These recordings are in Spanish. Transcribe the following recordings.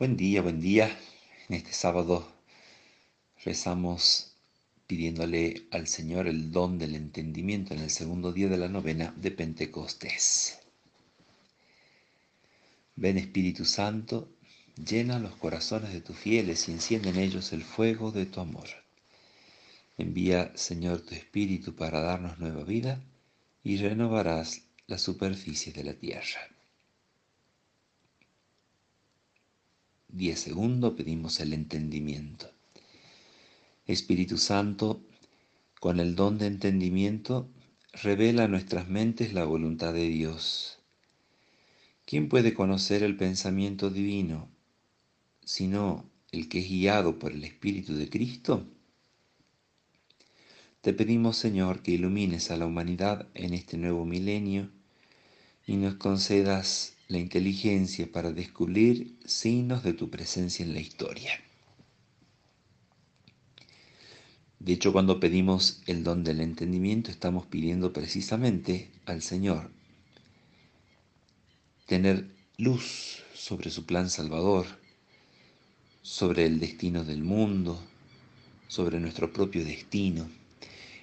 Buen día, buen día. En este sábado rezamos pidiéndole al Señor el don del entendimiento en el segundo día de la novena de Pentecostés. Ven Espíritu Santo, llena los corazones de tus fieles y enciende en ellos el fuego de tu amor. Envía, Señor, tu Espíritu para darnos nueva vida y renovarás la superficie de la tierra. Diez segundos pedimos el entendimiento. Espíritu Santo, con el don de entendimiento, revela a nuestras mentes la voluntad de Dios. ¿Quién puede conocer el pensamiento divino sino el que es guiado por el Espíritu de Cristo? Te pedimos, Señor, que ilumines a la humanidad en este nuevo milenio y nos concedas la inteligencia para descubrir signos de tu presencia en la historia. De hecho, cuando pedimos el don del entendimiento, estamos pidiendo precisamente al Señor tener luz sobre su plan salvador, sobre el destino del mundo, sobre nuestro propio destino.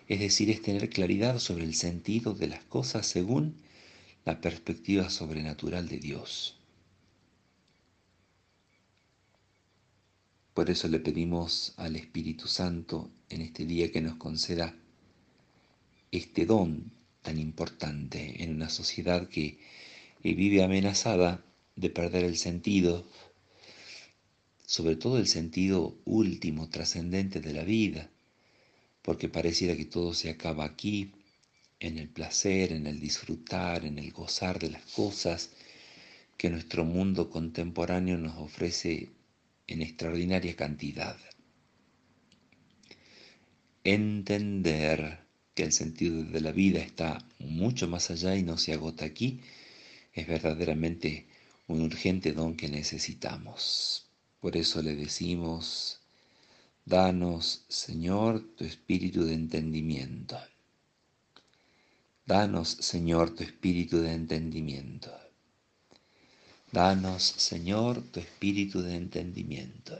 Es decir, es tener claridad sobre el sentido de las cosas según la perspectiva sobrenatural de Dios. Por eso le pedimos al Espíritu Santo en este día que nos conceda este don tan importante en una sociedad que vive amenazada de perder el sentido, sobre todo el sentido último, trascendente de la vida, porque pareciera que todo se acaba aquí, en el placer, en el disfrutar, en el gozar de las cosas que nuestro mundo contemporáneo nos ofrece en extraordinaria cantidad. Entender que el sentido de la vida está mucho más allá y no se agota aquí es verdaderamente un urgente don que necesitamos. Por eso le decimos, danos, Señor, tu espíritu de entendimiento. Danos, Señor, tu espíritu de entendimiento. Danos, Señor, tu espíritu de entendimiento.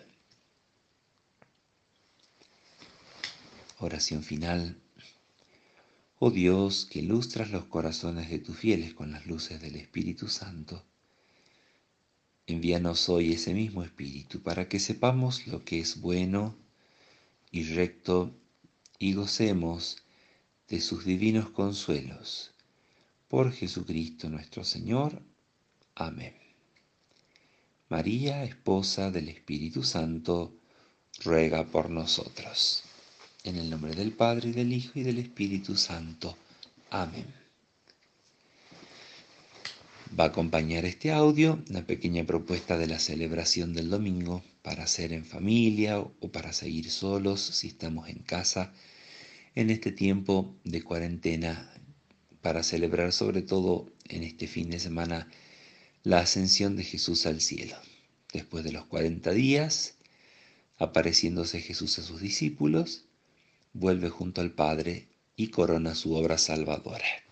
Oración final. Oh Dios, que ilustras los corazones de tus fieles con las luces del Espíritu Santo, envíanos hoy ese mismo Espíritu para que sepamos lo que es bueno y recto y gocemos de sus divinos consuelos. Por Jesucristo nuestro Señor. Amén. María, esposa del Espíritu Santo, ruega por nosotros. En el nombre del Padre, y del Hijo, y del Espíritu Santo. Amén. Va a acompañar este audio una pequeña propuesta de la celebración del domingo para hacer en familia o para seguir solos si estamos en casa en este tiempo de cuarentena para celebrar sobre todo en este fin de semana la ascensión de Jesús al cielo. Después de los 40 días, apareciéndose Jesús a sus discípulos, vuelve junto al Padre y corona su obra salvadora.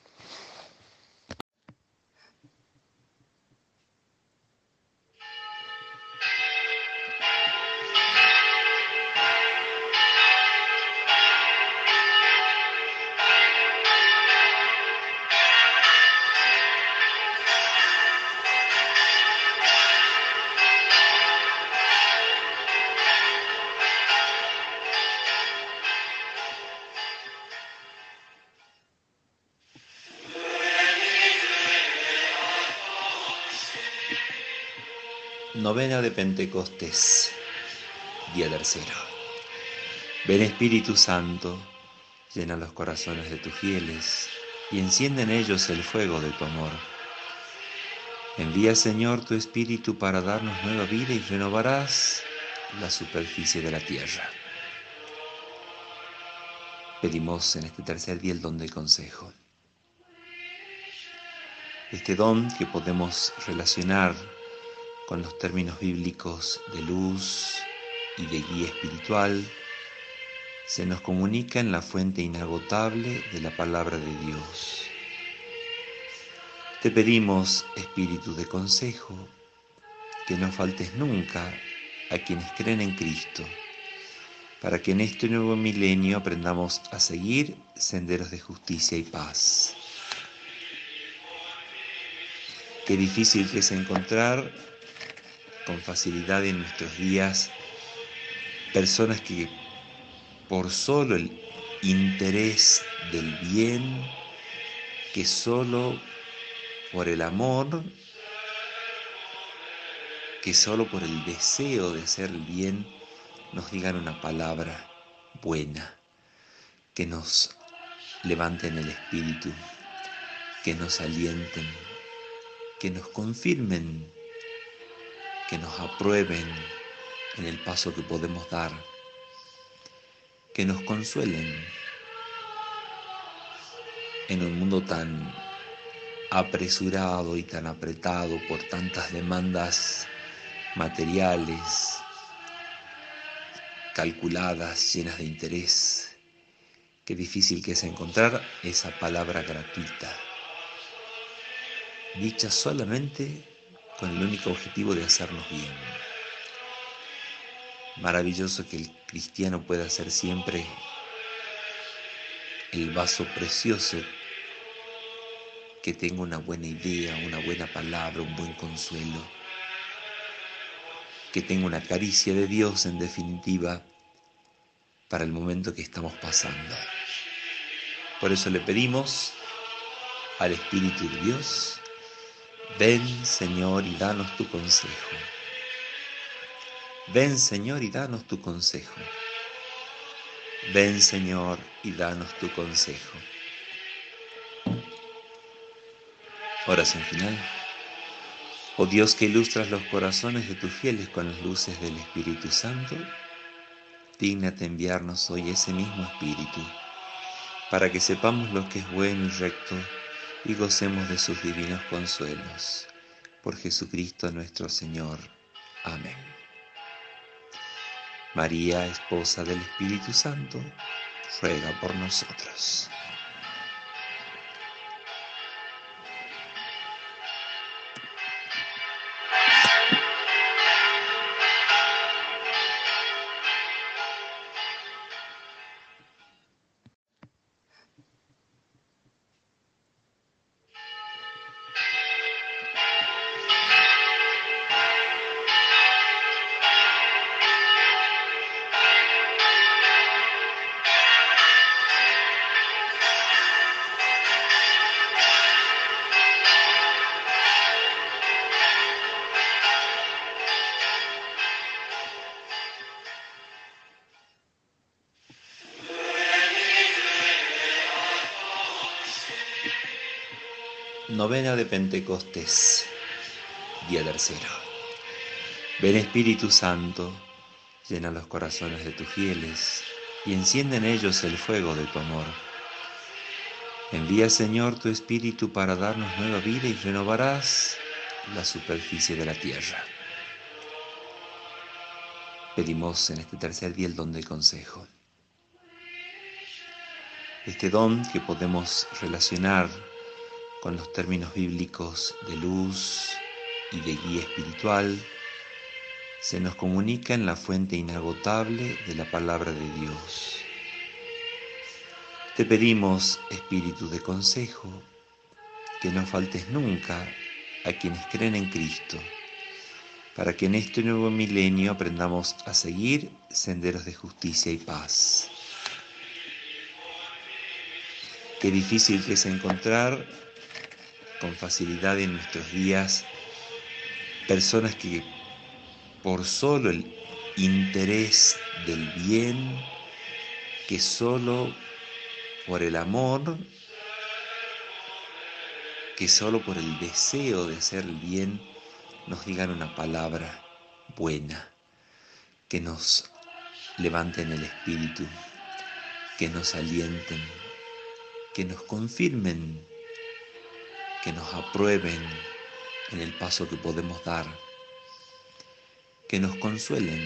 Novena de Pentecostés, día tercero. Ven Espíritu Santo, llena los corazones de tus fieles y enciende en ellos el fuego de tu amor. Envía Señor tu Espíritu para darnos nueva vida y renovarás la superficie de la tierra. Pedimos en este tercer día el don del consejo. Este don que podemos relacionar con los términos bíblicos de luz y de guía espiritual, se nos comunica en la fuente inagotable de la palabra de Dios. Te pedimos, Espíritu de consejo, que no faltes nunca a quienes creen en Cristo, para que en este nuevo milenio aprendamos a seguir senderos de justicia y paz. Qué difícil que es encontrar con facilidad en nuestros días personas que por solo el interés del bien, que solo por el amor, que solo por el deseo de hacer bien, nos digan una palabra buena, que nos levanten el espíritu, que nos alienten, que nos confirmen, que nos aprueben en el paso que podemos dar, que nos consuelen en un mundo tan apresurado y tan apretado por tantas demandas materiales, calculadas, llenas de interés. Qué difícil que es encontrar esa palabra gratuita dicha solamente con el único objetivo de hacernos bien. Maravilloso que el cristiano pueda ser siempre el vaso precioso que tenga una buena idea, una buena palabra, un buen consuelo, que tenga una caricia de Dios en definitiva para el momento que estamos pasando. Por eso le pedimos al Espíritu de Dios Ven, Señor, y danos tu consejo. Ven, Señor, y danos tu consejo. Ven, Señor, y danos tu consejo. Oración final. Oh Dios que ilustras los corazones de tus fieles con las luces del Espíritu Santo, dígnate enviarnos hoy ese mismo Espíritu, para que sepamos lo que es bueno y recto y gocemos de sus divinos consuelos. Por Jesucristo nuestro Señor. Amén. María, esposa del Espíritu Santo, ruega por nosotros. Novena de Pentecostés, día tercero. Ven Espíritu Santo, llena los corazones de tus fieles y enciende en ellos el fuego de tu amor. Envía Señor tu Espíritu para darnos nueva vida y renovarás la superficie de la tierra. Pedimos en este tercer día el don del consejo. Este don que podemos relacionar con los términos bíblicos de luz y de guía espiritual, se nos comunica en la fuente inagotable de la palabra de Dios. Te pedimos, Espíritu de consejo, que no faltes nunca a quienes creen en Cristo, para que en este nuevo milenio aprendamos a seguir senderos de justicia y paz. Qué difícil que es encontrar con facilidad en nuestros días personas que por solo el interés del bien, que solo por el amor, que solo por el deseo de hacer el bien, nos digan una palabra buena, que nos levanten el espíritu, que nos alienten, que nos confirmen que nos aprueben en el paso que podemos dar, que nos consuelen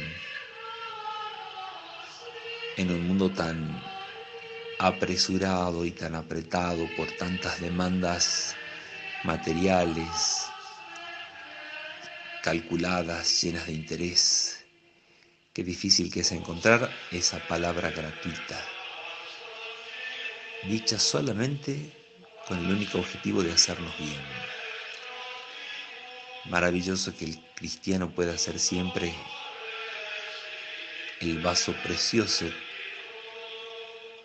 en un mundo tan apresurado y tan apretado por tantas demandas materiales, calculadas, llenas de interés. Qué difícil que es encontrar esa palabra gratuita, dicha solamente con el único objetivo de hacernos bien. Maravilloso que el cristiano pueda ser siempre el vaso precioso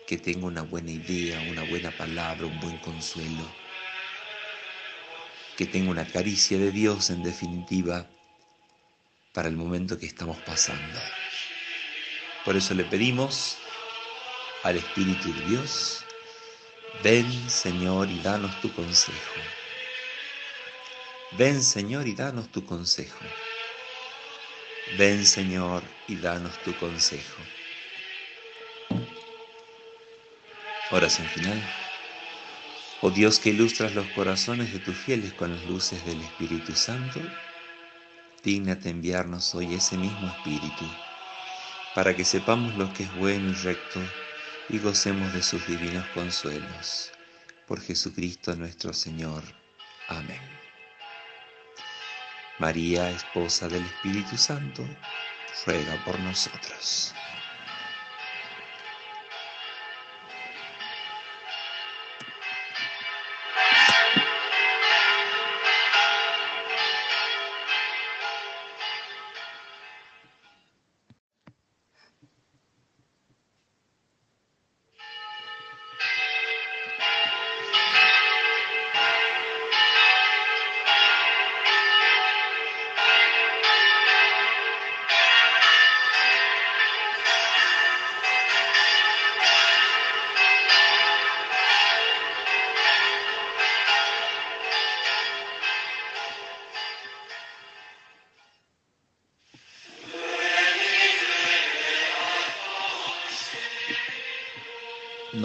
que tenga una buena idea, una buena palabra, un buen consuelo, que tenga una caricia de Dios en definitiva para el momento que estamos pasando. Por eso le pedimos al Espíritu de Dios, ven Señor y danos tu consejo. Ven Señor y danos tu consejo. Ven Señor y danos tu consejo. Oración final. Oh Dios que ilustras los corazones de tus fieles con las luces del Espíritu Santo, dignate enviarnos hoy ese mismo Espíritu, para que sepamos lo que es bueno y recto y gocemos de sus divinos consuelos. Por Jesucristo nuestro Señor. Amén. María, esposa del Espíritu Santo, ruega por nosotros.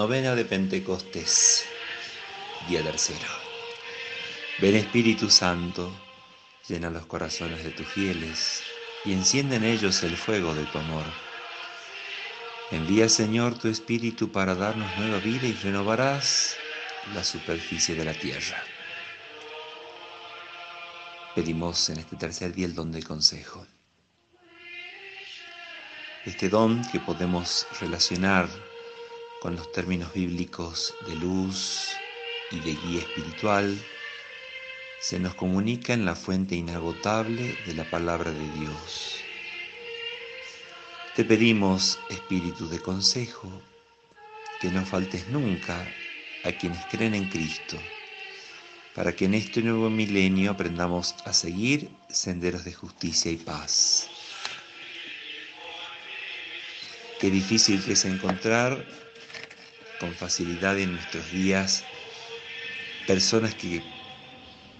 Novena de Pentecostés, día tercero. Ven Espíritu Santo, llena los corazones de tus fieles y enciende en ellos el fuego de tu amor. Envía Señor tu Espíritu para darnos nueva vida y renovarás la superficie de la tierra. Pedimos en este tercer día el don del consejo. Este don que podemos relacionar con los términos bíblicos de luz y de guía espiritual, se nos comunica en la fuente inagotable de la palabra de Dios. Te pedimos, Espíritu de consejo, que no faltes nunca a quienes creen en Cristo, para que en este nuevo milenio aprendamos a seguir senderos de justicia y paz. Qué difícil que es encontrar con facilidad en nuestros días personas que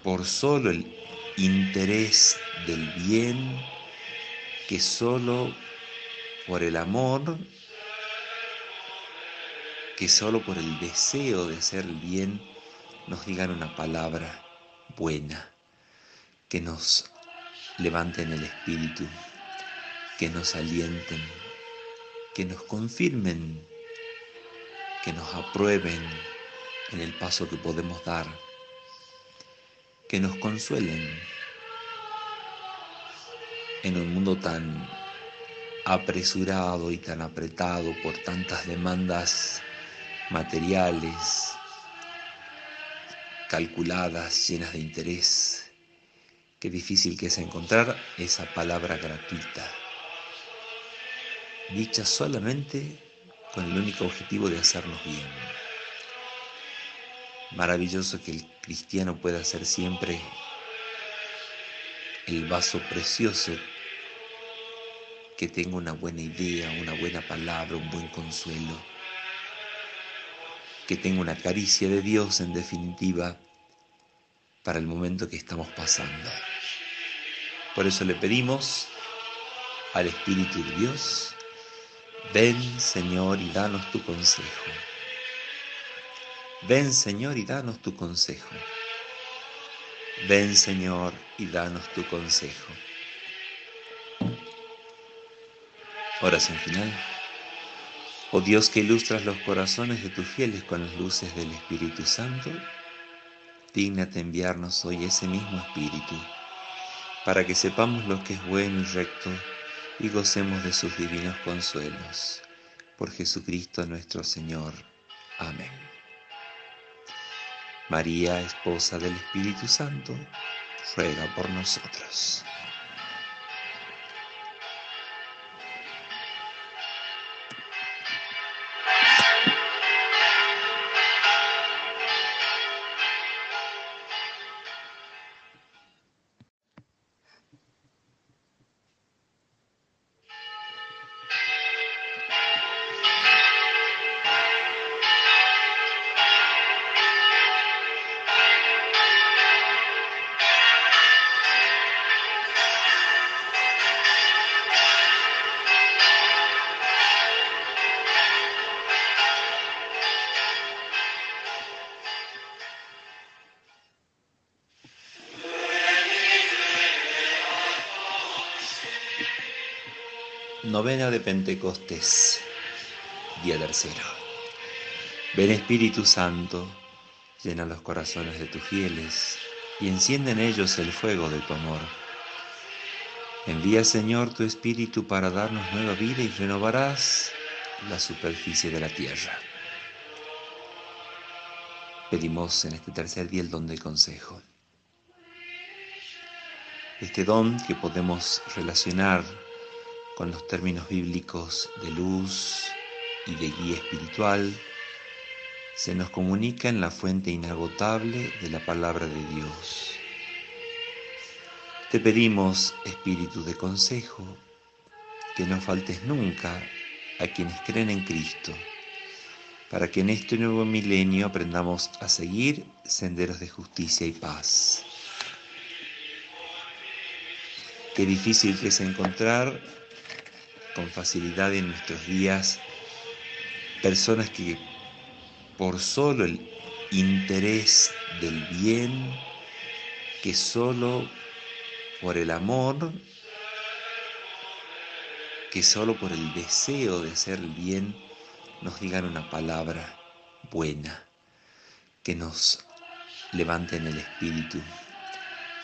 por solo el interés del bien, que solo por el amor, que solo por el deseo de hacer el bien, nos digan una palabra buena, que nos levanten el espíritu, que nos alienten, que nos confirmen que nos aprueben en el paso que podemos dar, que nos consuelen en un mundo tan apresurado y tan apretado por tantas demandas materiales, calculadas, llenas de interés. Qué difícil que es encontrar esa palabra gratuita, dicha solamente con el único objetivo de hacernos bien. Maravilloso que el cristiano pueda ser siempre el vaso precioso que tenga una buena idea, una buena palabra, un buen consuelo, que tenga una caricia de Dios en definitiva para el momento que estamos pasando. Por eso le pedimos al Espíritu de Dios Ven Señor y danos tu consejo. Ven Señor y danos tu consejo. Ven Señor y danos tu consejo. Oración final. Oh Dios que ilustras los corazones de tus fieles con las luces del Espíritu Santo, dignate enviarnos hoy ese mismo Espíritu, para que sepamos lo que es bueno y recto y gocemos de sus divinos consuelos. Por Jesucristo nuestro Señor. Amén. María, esposa del Espíritu Santo, ruega por nosotros. Novena de Pentecostés, día tercero. Ven Espíritu Santo, llena los corazones de tus fieles y enciende en ellos el fuego de tu amor. Envía Señor tu Espíritu para darnos nueva vida y renovarás la superficie de la tierra. Pedimos en este tercer día el don del consejo. Este don que podemos relacionar con los términos bíblicos de luz y de guía espiritual, se nos comunica en la fuente inagotable de la palabra de Dios. Te pedimos, Espíritu de consejo, que no faltes nunca a quienes creen en Cristo, para que en este nuevo milenio aprendamos a seguir senderos de justicia y paz. Qué difícil es encontrar con facilidad en nuestros días personas que por solo el interés del bien, que solo por el amor, que solo por el deseo de hacer bien, nos digan una palabra buena, que nos levanten el espíritu,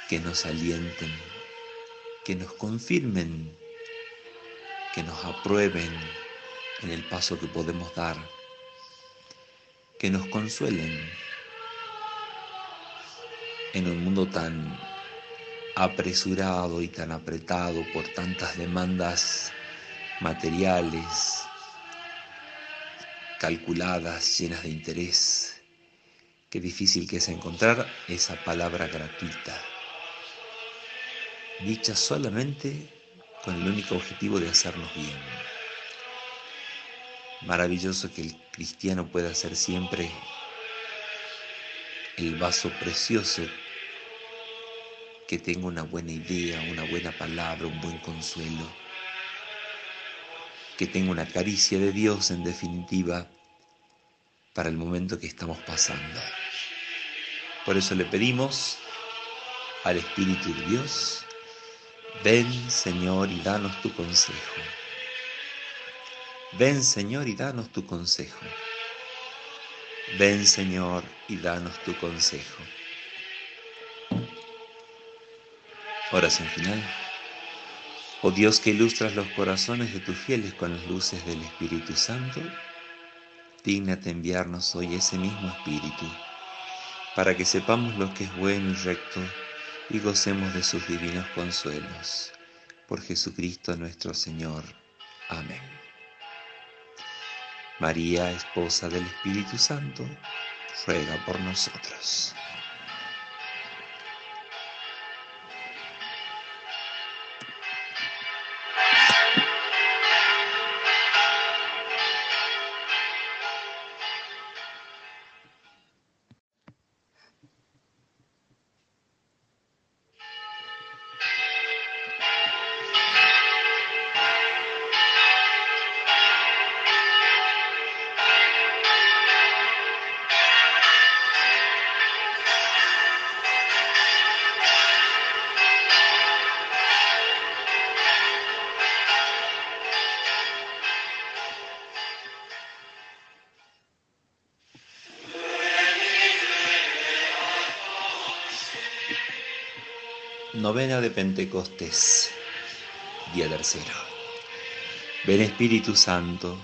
que nos alienten, que nos confirmen que nos aprueben en el paso que podemos dar, que nos consuelen en un mundo tan apresurado y tan apretado por tantas demandas materiales, calculadas, llenas de interés. Qué difícil que es encontrar esa palabra gratuita, dicha solamente con el único objetivo de hacernos bien. Maravilloso que el cristiano pueda ser siempre el vaso precioso que tenga una buena idea, una buena palabra, un buen consuelo, que tenga una caricia de Dios en definitiva para el momento que estamos pasando. Por eso le pedimos al Espíritu de Dios Ven, Señor, y danos tu consejo. Ven, Señor, y danos tu consejo. Ven, Señor, y danos tu consejo. Oración final. Oh Dios que ilustras los corazones de tus fieles con las luces del Espíritu Santo, dígnate enviarnos hoy ese mismo Espíritu, para que sepamos lo que es bueno y recto y gocemos de sus divinos consuelos. Por Jesucristo nuestro Señor. Amén. María, esposa del Espíritu Santo, ruega por nosotros. Novena de Pentecostés, día tercero. Ven Espíritu Santo,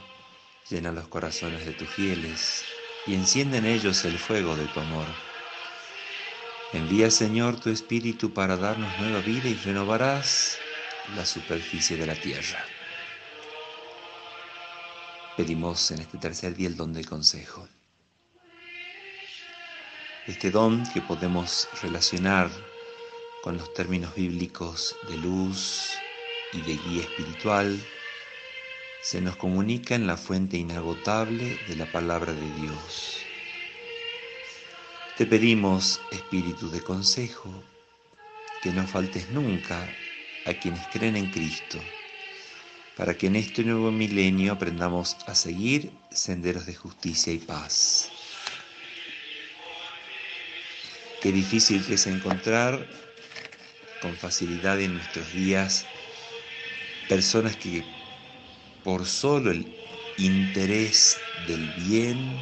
llena los corazones de tus fieles y enciende en ellos el fuego de tu amor. Envía Señor tu Espíritu para darnos nueva vida y renovarás la superficie de la tierra. Pedimos en este tercer día el don del consejo. Este don que podemos relacionar con los términos bíblicos de luz y de guía espiritual, se nos comunica en la fuente inagotable de la palabra de Dios. Te pedimos, Espíritu de consejo, que no faltes nunca a quienes creen en Cristo, para que en este nuevo milenio aprendamos a seguir senderos de justicia y paz. Qué difícil que es encontrar con facilidad en nuestros días personas que por solo el interés del bien,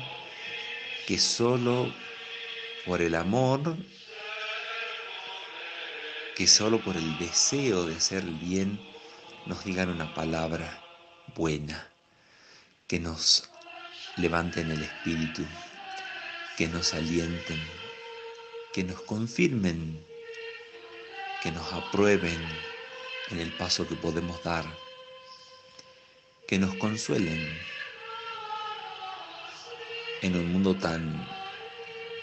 que solo por el amor, que solo por el deseo de hacer el bien, nos digan una palabra buena, que nos levanten el espíritu, que nos alienten, que nos confirmen que nos aprueben en el paso que podemos dar, que nos consuelen en un mundo tan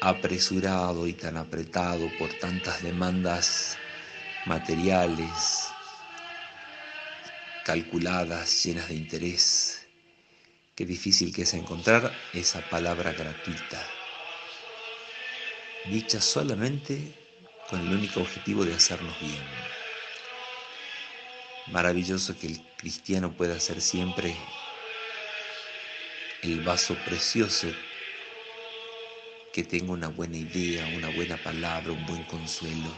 apresurado y tan apretado por tantas demandas materiales, calculadas, llenas de interés. Qué difícil que es encontrar esa palabra gratuita, dicha solamente con el único objetivo de hacernos bien. Maravilloso que el cristiano pueda ser siempre el vaso precioso que tenga una buena idea, una buena palabra, un buen consuelo,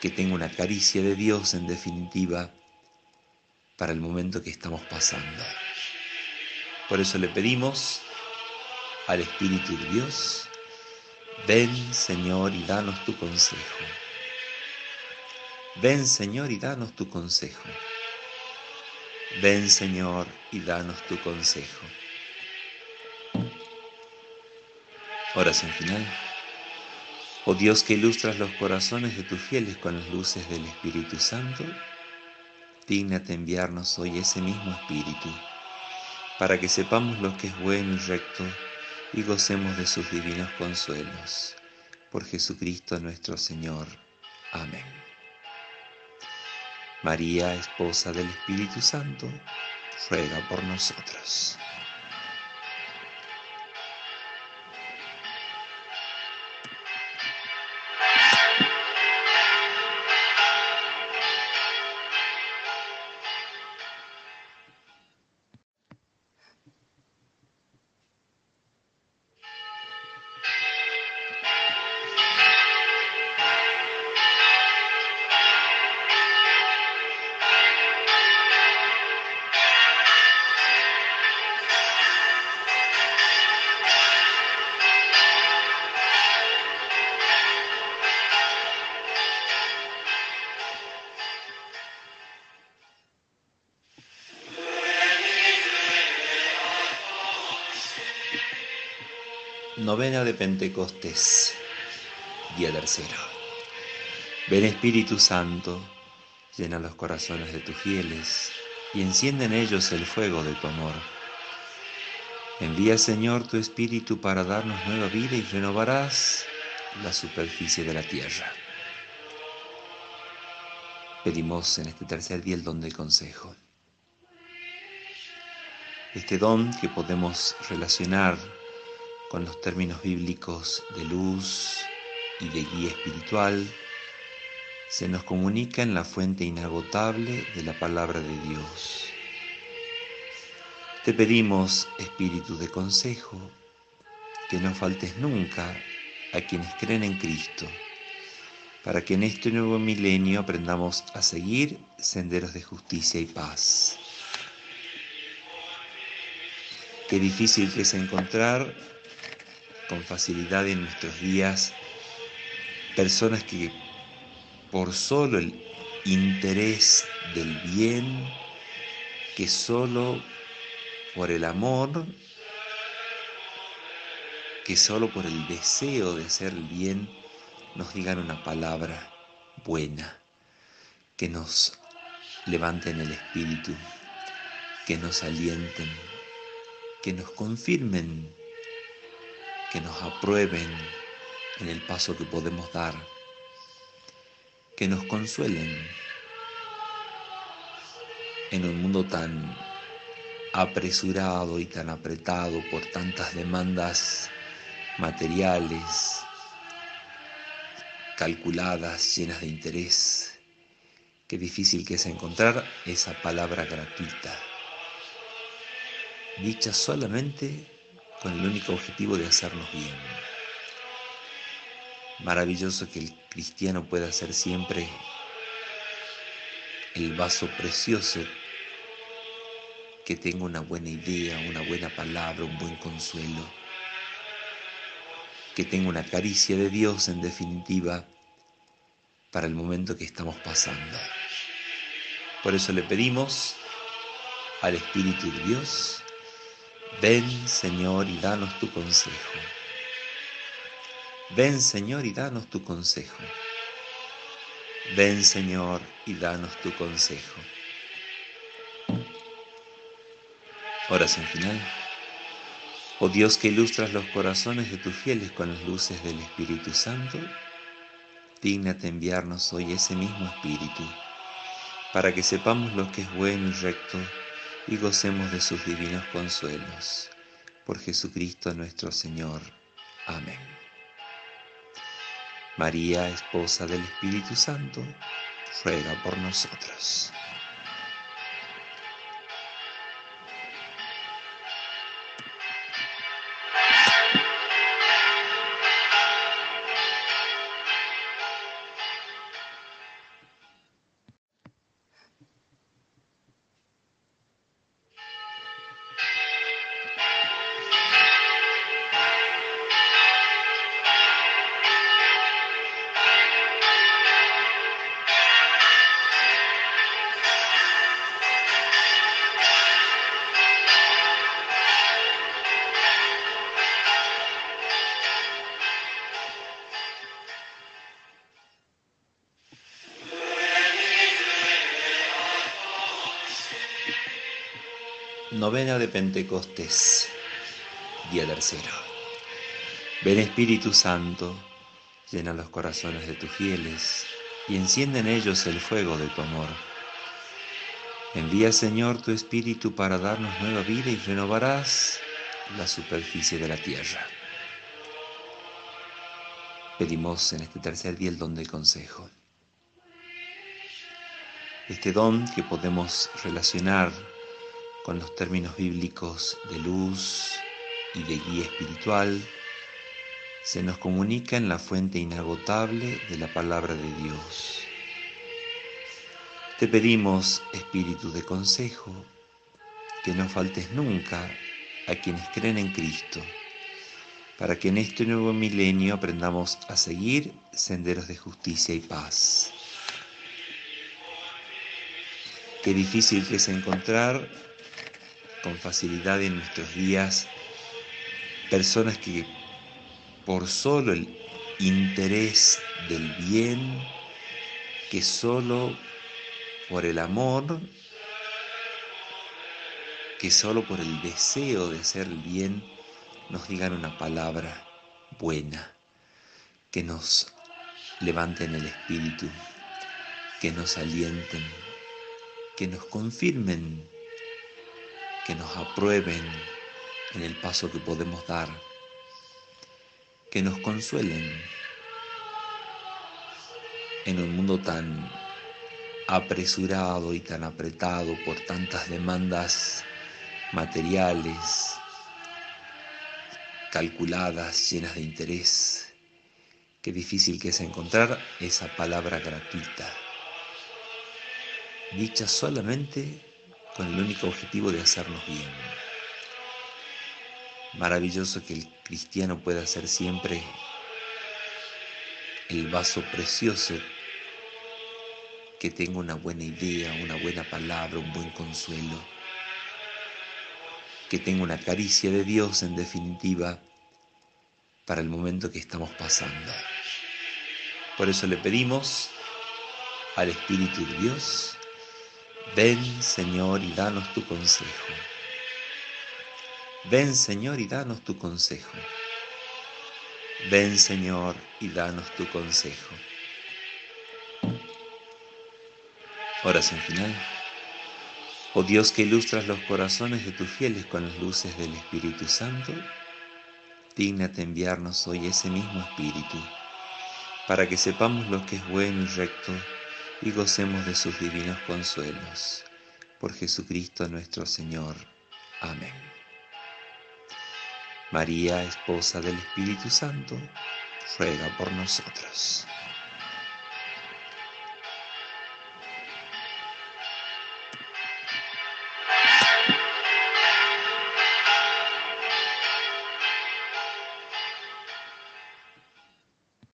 que tenga una caricia de Dios en definitiva para el momento que estamos pasando. Por eso le pedimos al Espíritu de Dios Ven, Señor, y danos tu consejo. Ven, Señor, y danos tu consejo. Ven, Señor, y danos tu consejo. Oración final. Oh Dios que ilustras los corazones de tus fieles con las luces del Espíritu Santo, dígnate enviarnos hoy ese mismo Espíritu, para que sepamos lo que es bueno y recto y gocemos de sus divinos consuelos. Por Jesucristo nuestro Señor. Amén. María, esposa del Espíritu Santo, ruega por nosotros. Novena de Pentecostés, día tercero. Ven Espíritu Santo, llena los corazones de tus fieles y enciende en ellos el fuego de tu amor. Envía Señor tu Espíritu para darnos nueva vida y renovarás la superficie de la tierra. Pedimos en este tercer día el don del consejo. Este don que podemos relacionar con los términos bíblicos de luz y de guía espiritual, se nos comunica en la fuente inagotable de la palabra de Dios. Te pedimos, Espíritu de consejo, que no faltes nunca a quienes creen en Cristo, para que en este nuevo milenio aprendamos a seguir senderos de justicia y paz. Qué difícil es encontrar con facilidad en nuestros días personas que por solo el interés del bien, que solo por el amor, que solo por el deseo de hacer el bien nos digan una palabra buena, que nos levanten el espíritu, que nos alienten, que nos confirmen, que nos aprueben en el paso que podemos dar, que nos consuelen en un mundo tan apresurado y tan apretado por tantas demandas materiales, calculadas, llenas de interés. Qué difícil que es encontrar esa palabra gratuita, dicha solamente con el único objetivo de hacernos bien. Maravilloso que el cristiano pueda ser siempre el vaso precioso que tenga una buena idea, una buena palabra, un buen consuelo, que tenga una caricia de Dios en definitiva para el momento que estamos pasando. Por eso le pedimos al Espíritu de Dios, ven Señor y danos tu consejo. Ven Señor y danos tu consejo. Ven Señor y danos tu consejo. Oración final. Oh Dios que ilustras los corazones de tus fieles con las luces del Espíritu Santo, dignate enviarnos hoy ese mismo Espíritu, para que sepamos lo que es bueno y recto y gocemos de sus divinos consuelos. Por Jesucristo nuestro Señor. Amén. María, esposa del Espíritu Santo, ruega por nosotros. Novena de Pentecostés, día tercero. Ven Espíritu Santo, llena los corazones de tus fieles y enciende en ellos el fuego de tu amor. Envía Señor tu Espíritu para darnos nueva vida y renovarás la superficie de la tierra. Pedimos en este tercer día el don del consejo. Este don que podemos relacionar con los términos bíblicos de luz y de guía espiritual, se nos comunica en la fuente inagotable de la palabra de Dios. Te pedimos, Espíritu de consejo, que no faltes nunca a quienes creen en Cristo, para que en este nuevo milenio aprendamos a seguir senderos de justicia y paz. Qué difícil que es encontrar con facilidad en nuestros días personas que por solo el interés del bien, que solo por el amor, que solo por el deseo de hacer el bien, nos digan una palabra buena, que nos levanten el espíritu, que nos alienten, que nos confirmen que nos aprueben en el paso que podemos dar, que nos consuelen en un mundo tan apresurado y tan apretado por tantas demandas materiales, calculadas, llenas de interés. Qué difícil que es encontrar esa palabra gratuita, dicha solamente con el único objetivo de hacernos bien. Maravilloso que el cristiano pueda ser siempre el vaso precioso que tenga una buena idea, una buena palabra, un buen consuelo, que tenga una caricia de Dios en definitiva para el momento que estamos pasando. Por eso le pedimos al Espíritu de Dios, ven Señor y danos tu consejo. Ven Señor y danos tu consejo. Ven Señor y danos tu consejo. Oración final. Oh Dios que ilustras los corazones de tus fieles con las luces del Espíritu Santo, dignate enviarnos hoy ese mismo Espíritu, para que sepamos lo que es bueno y recto y gocemos de sus divinos consuelos. Por Jesucristo nuestro Señor. Amén. María, esposa del Espíritu Santo, ruega por nosotros.